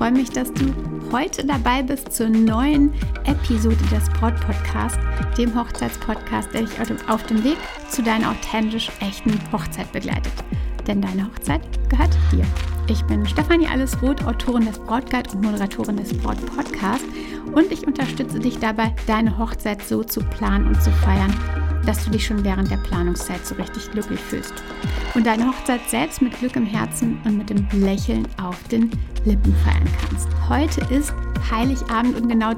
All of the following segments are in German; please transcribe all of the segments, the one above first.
freue mich, dass du heute dabei bist zur neuen Episode des Braut Podcast, dem Hochzeitspodcast, der dich auf dem Weg zu deiner authentisch echten Hochzeit begleitet. Denn deine Hochzeit gehört dir. Ich bin Stefanie Allesroth, Autorin des Brautguide und Moderatorin des Braut Podcast und ich unterstütze dich dabei, deine Hochzeit so zu planen und zu feiern, dass du dich schon während der Planungszeit so richtig glücklich fühlst. Und deine Hochzeit selbst mit Glück im Herzen und mit dem Lächeln auf den Lippen feiern kannst. Heute ist Heiligabend und genau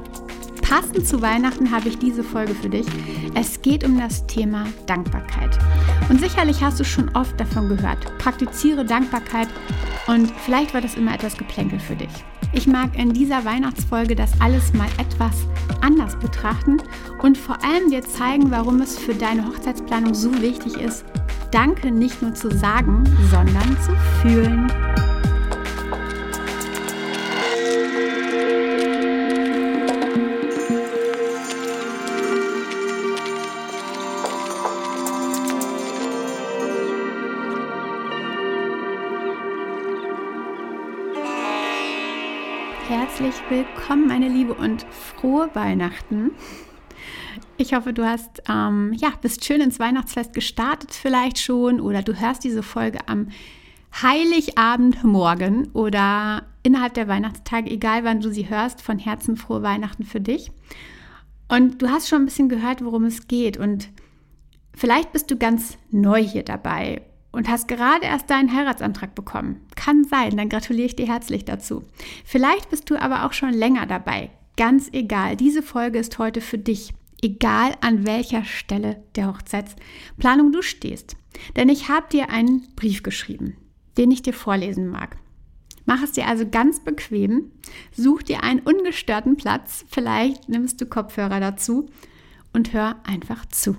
passend zu Weihnachten habe ich diese Folge für dich. Es geht um das Thema Dankbarkeit. Und sicherlich hast du schon oft davon gehört. Praktiziere Dankbarkeit und vielleicht war das immer etwas Geplänkel für dich. Ich mag in dieser Weihnachtsfolge das alles mal etwas anders betrachten und vor allem dir zeigen, warum es für deine Hochzeitsplanung so wichtig ist, Danke nicht nur zu sagen, sondern zu fühlen. Herzlich willkommen, meine Liebe, und frohe Weihnachten. Ich hoffe, du hast, ähm, ja, bist schön ins Weihnachtsfest gestartet vielleicht schon oder du hörst diese Folge am Heiligabendmorgen oder innerhalb der Weihnachtstage, egal wann du sie hörst, von Herzen frohe Weihnachten für dich. Und du hast schon ein bisschen gehört, worum es geht und vielleicht bist du ganz neu hier dabei und hast gerade erst deinen Heiratsantrag bekommen. Kann sein, dann gratuliere ich dir herzlich dazu. Vielleicht bist du aber auch schon länger dabei. Ganz egal, diese Folge ist heute für dich, egal an welcher Stelle der Hochzeitsplanung du stehst. Denn ich habe dir einen Brief geschrieben, den ich dir vorlesen mag. Mach es dir also ganz bequem, such dir einen ungestörten Platz, vielleicht nimmst du Kopfhörer dazu und hör einfach zu.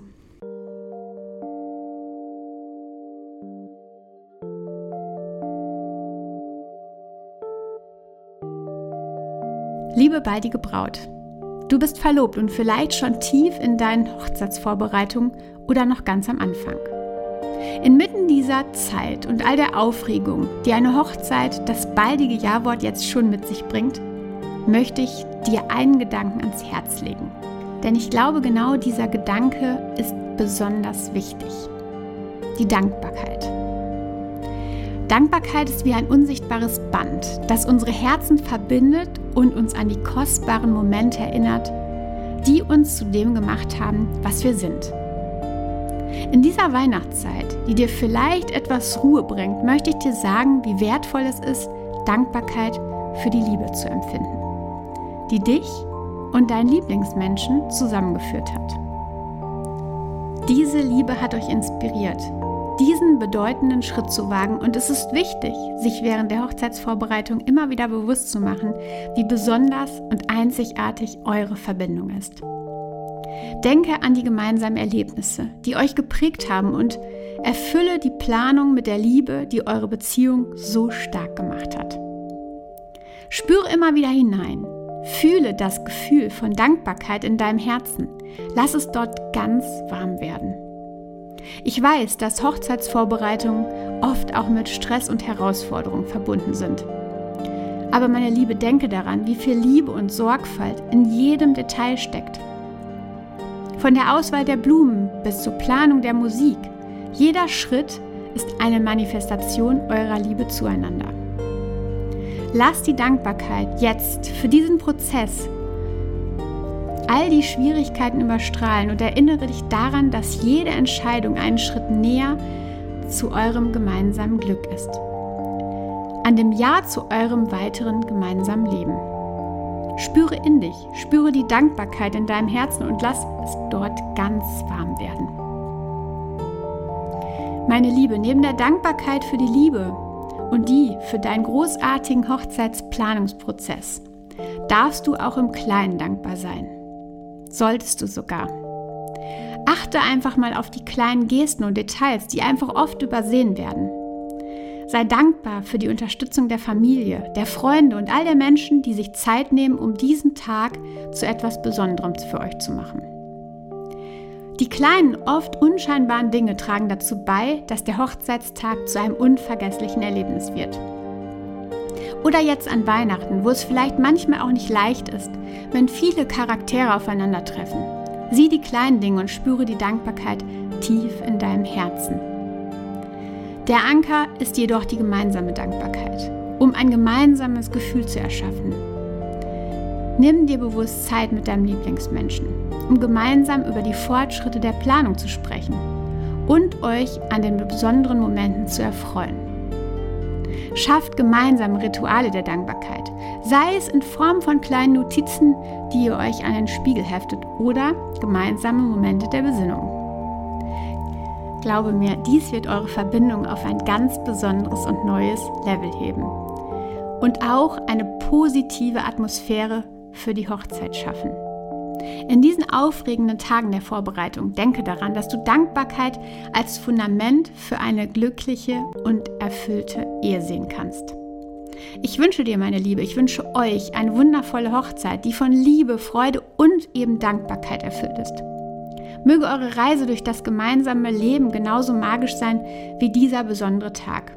Liebe baldige Braut, du bist verlobt und vielleicht schon tief in deinen Hochzeitsvorbereitungen oder noch ganz am Anfang. Inmitten dieser Zeit und all der Aufregung, die eine Hochzeit, das baldige Jawort jetzt schon mit sich bringt, möchte ich dir einen Gedanken ans Herz legen. Denn ich glaube, genau dieser Gedanke ist besonders wichtig. Die Dankbarkeit. Dankbarkeit ist wie ein unsichtbares Band, das unsere Herzen verbindet und uns an die kostbaren Momente erinnert, die uns zu dem gemacht haben, was wir sind. In dieser Weihnachtszeit, die dir vielleicht etwas Ruhe bringt, möchte ich dir sagen, wie wertvoll es ist, Dankbarkeit für die Liebe zu empfinden, die dich und deinen Lieblingsmenschen zusammengeführt hat. Diese Liebe hat euch inspiriert, diesen bedeutenden Schritt zu wagen. Und es ist wichtig, sich während der Hochzeitsvorbereitung immer wieder bewusst zu machen, wie besonders und einzigartig eure Verbindung ist. Denke an die gemeinsamen Erlebnisse, die euch geprägt haben und erfülle die Planung mit der Liebe, die eure Beziehung so stark gemacht hat. Spüre immer wieder hinein. Fühle das Gefühl von Dankbarkeit in deinem Herzen. Lass es dort ganz warm werden. Ich weiß, dass Hochzeitsvorbereitungen oft auch mit Stress und Herausforderungen verbunden sind. Aber meine Liebe, denke daran, wie viel Liebe und Sorgfalt in jedem Detail steckt. Von der Auswahl der Blumen bis zur Planung der Musik, jeder Schritt ist eine Manifestation eurer Liebe zueinander. Lass die Dankbarkeit jetzt für diesen Prozess all die Schwierigkeiten überstrahlen und erinnere dich daran, dass jede Entscheidung einen Schritt näher zu eurem gemeinsamen Glück ist. An dem Ja zu eurem weiteren gemeinsamen Leben. Spüre in dich, spüre die Dankbarkeit in deinem Herzen und lass es dort ganz warm werden. Meine Liebe, neben der Dankbarkeit für die Liebe und die für deinen großartigen Hochzeitsplanungsprozess darfst du auch im Kleinen dankbar sein solltest du sogar. Achte einfach mal auf die kleinen Gesten und Details, die einfach oft übersehen werden. Sei dankbar für die Unterstützung der Familie, der Freunde und all der Menschen, die sich Zeit nehmen, um diesen Tag zu etwas Besonderem für euch zu machen. Die kleinen, oft unscheinbaren Dinge tragen dazu bei, dass der Hochzeitstag zu einem unvergesslichen Erlebnis wird. Oder jetzt an Weihnachten, wo es vielleicht manchmal auch nicht leicht ist, wenn viele Charaktere aufeinandertreffen. Sieh die kleinen Dinge und spüre die Dankbarkeit tief in deinem Herzen. Der Anker ist jedoch die gemeinsame Dankbarkeit, um ein gemeinsames Gefühl zu erschaffen. Nimm dir bewusst Zeit mit deinem Lieblingsmenschen, um gemeinsam über die Fortschritte der Planung zu sprechen und euch an den besonderen Momenten zu erfreuen. Schafft gemeinsam Rituale der Dankbarkeit, sei es in Form von kleinen Notizen, die ihr euch an den Spiegel heftet oder gemeinsame Momente der Besinnung. Glaube mir, dies wird eure Verbindung auf ein ganz besonderes und neues Level heben und auch eine positive Atmosphäre für die Hochzeit schaffen. In diesen aufregenden Tagen der Vorbereitung denke daran, dass du Dankbarkeit als Fundament für eine glückliche und erfüllte Ehe sehen kannst. Ich wünsche dir, meine Liebe, ich wünsche euch eine wundervolle Hochzeit, die von Liebe, Freude und eben Dankbarkeit erfüllt ist. Möge eure Reise durch das gemeinsame Leben genauso magisch sein wie dieser besondere Tag.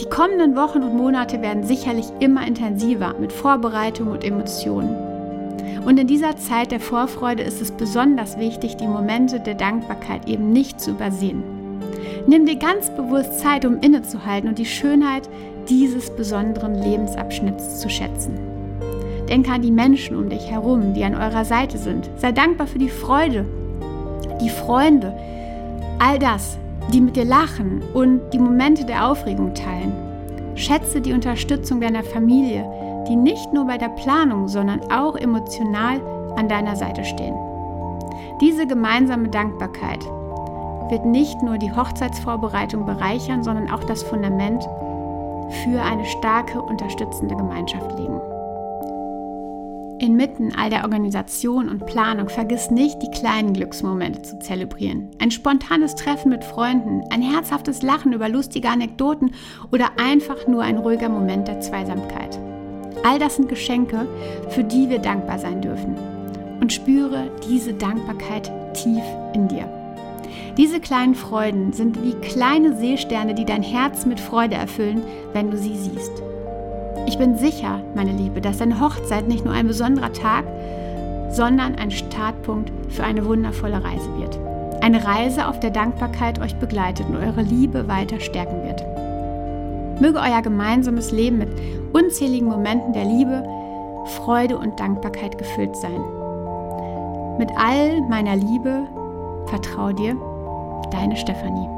Die kommenden Wochen und Monate werden sicherlich immer intensiver mit Vorbereitung und Emotionen. Und in dieser Zeit der Vorfreude ist es besonders wichtig, die Momente der Dankbarkeit eben nicht zu übersehen. Nimm dir ganz bewusst Zeit, um innezuhalten und die Schönheit dieses besonderen Lebensabschnitts zu schätzen. Denke an die Menschen um dich herum, die an eurer Seite sind. Sei dankbar für die Freude, die Freunde, all das, die mit dir lachen und die Momente der Aufregung teilen. Schätze die Unterstützung deiner Familie, die nicht nur bei der Planung, sondern auch emotional an deiner Seite stehen. Diese gemeinsame Dankbarkeit wird nicht nur die Hochzeitsvorbereitung bereichern, sondern auch das Fundament für eine starke, unterstützende Gemeinschaft legen. Inmitten all der Organisation und Planung vergiss nicht, die kleinen Glücksmomente zu zelebrieren. Ein spontanes Treffen mit Freunden, ein herzhaftes Lachen über lustige Anekdoten oder einfach nur ein ruhiger Moment der Zweisamkeit. All das sind Geschenke, für die wir dankbar sein dürfen. Und spüre diese Dankbarkeit tief in dir. Diese kleinen Freuden sind wie kleine Seesterne, die dein Herz mit Freude erfüllen, wenn du sie siehst. Ich bin sicher, meine Liebe, dass deine Hochzeit nicht nur ein besonderer Tag, sondern ein Startpunkt für eine wundervolle Reise wird. Eine Reise, auf der Dankbarkeit euch begleitet und eure Liebe weiter stärken wird. Möge euer gemeinsames Leben mit unzähligen Momenten der Liebe, Freude und Dankbarkeit gefüllt sein. Mit all meiner Liebe vertrau dir, deine Stefanie.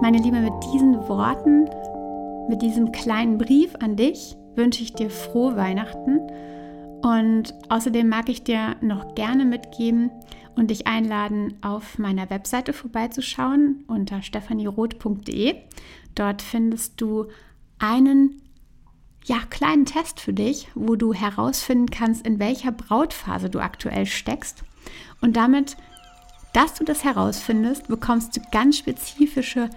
Meine Liebe, mit diesen Worten, mit diesem kleinen Brief an dich wünsche ich dir frohe Weihnachten und außerdem mag ich dir noch gerne mitgeben, und dich einladen, auf meiner Webseite vorbeizuschauen unter stephanieroth.de. Dort findest du einen ja, kleinen Test für dich, wo du herausfinden kannst, in welcher Brautphase du aktuell steckst. Und damit, dass du das herausfindest, bekommst du ganz spezifische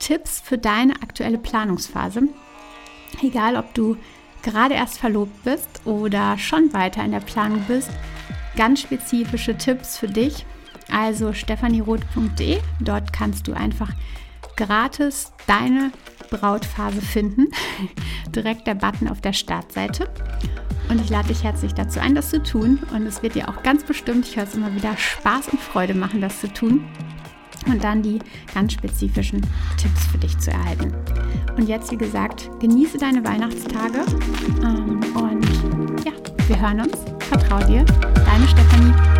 Tipps für deine aktuelle Planungsphase. Egal, ob du gerade erst verlobt bist oder schon weiter in der Planung bist, ganz spezifische Tipps für dich. Also stefanieroth.de, dort kannst du einfach gratis deine Brautphase finden. Direkt der Button auf der Startseite. Und ich lade dich herzlich dazu ein, das zu tun. Und es wird dir auch ganz bestimmt, ich höre es immer wieder, Spaß und Freude machen, das zu tun. Und dann die ganz spezifischen Tipps für dich zu erhalten. Und jetzt, wie gesagt, genieße deine Weihnachtstage. Ähm, und ja, wir hören uns. Vertrau dir. Deine Stefanie.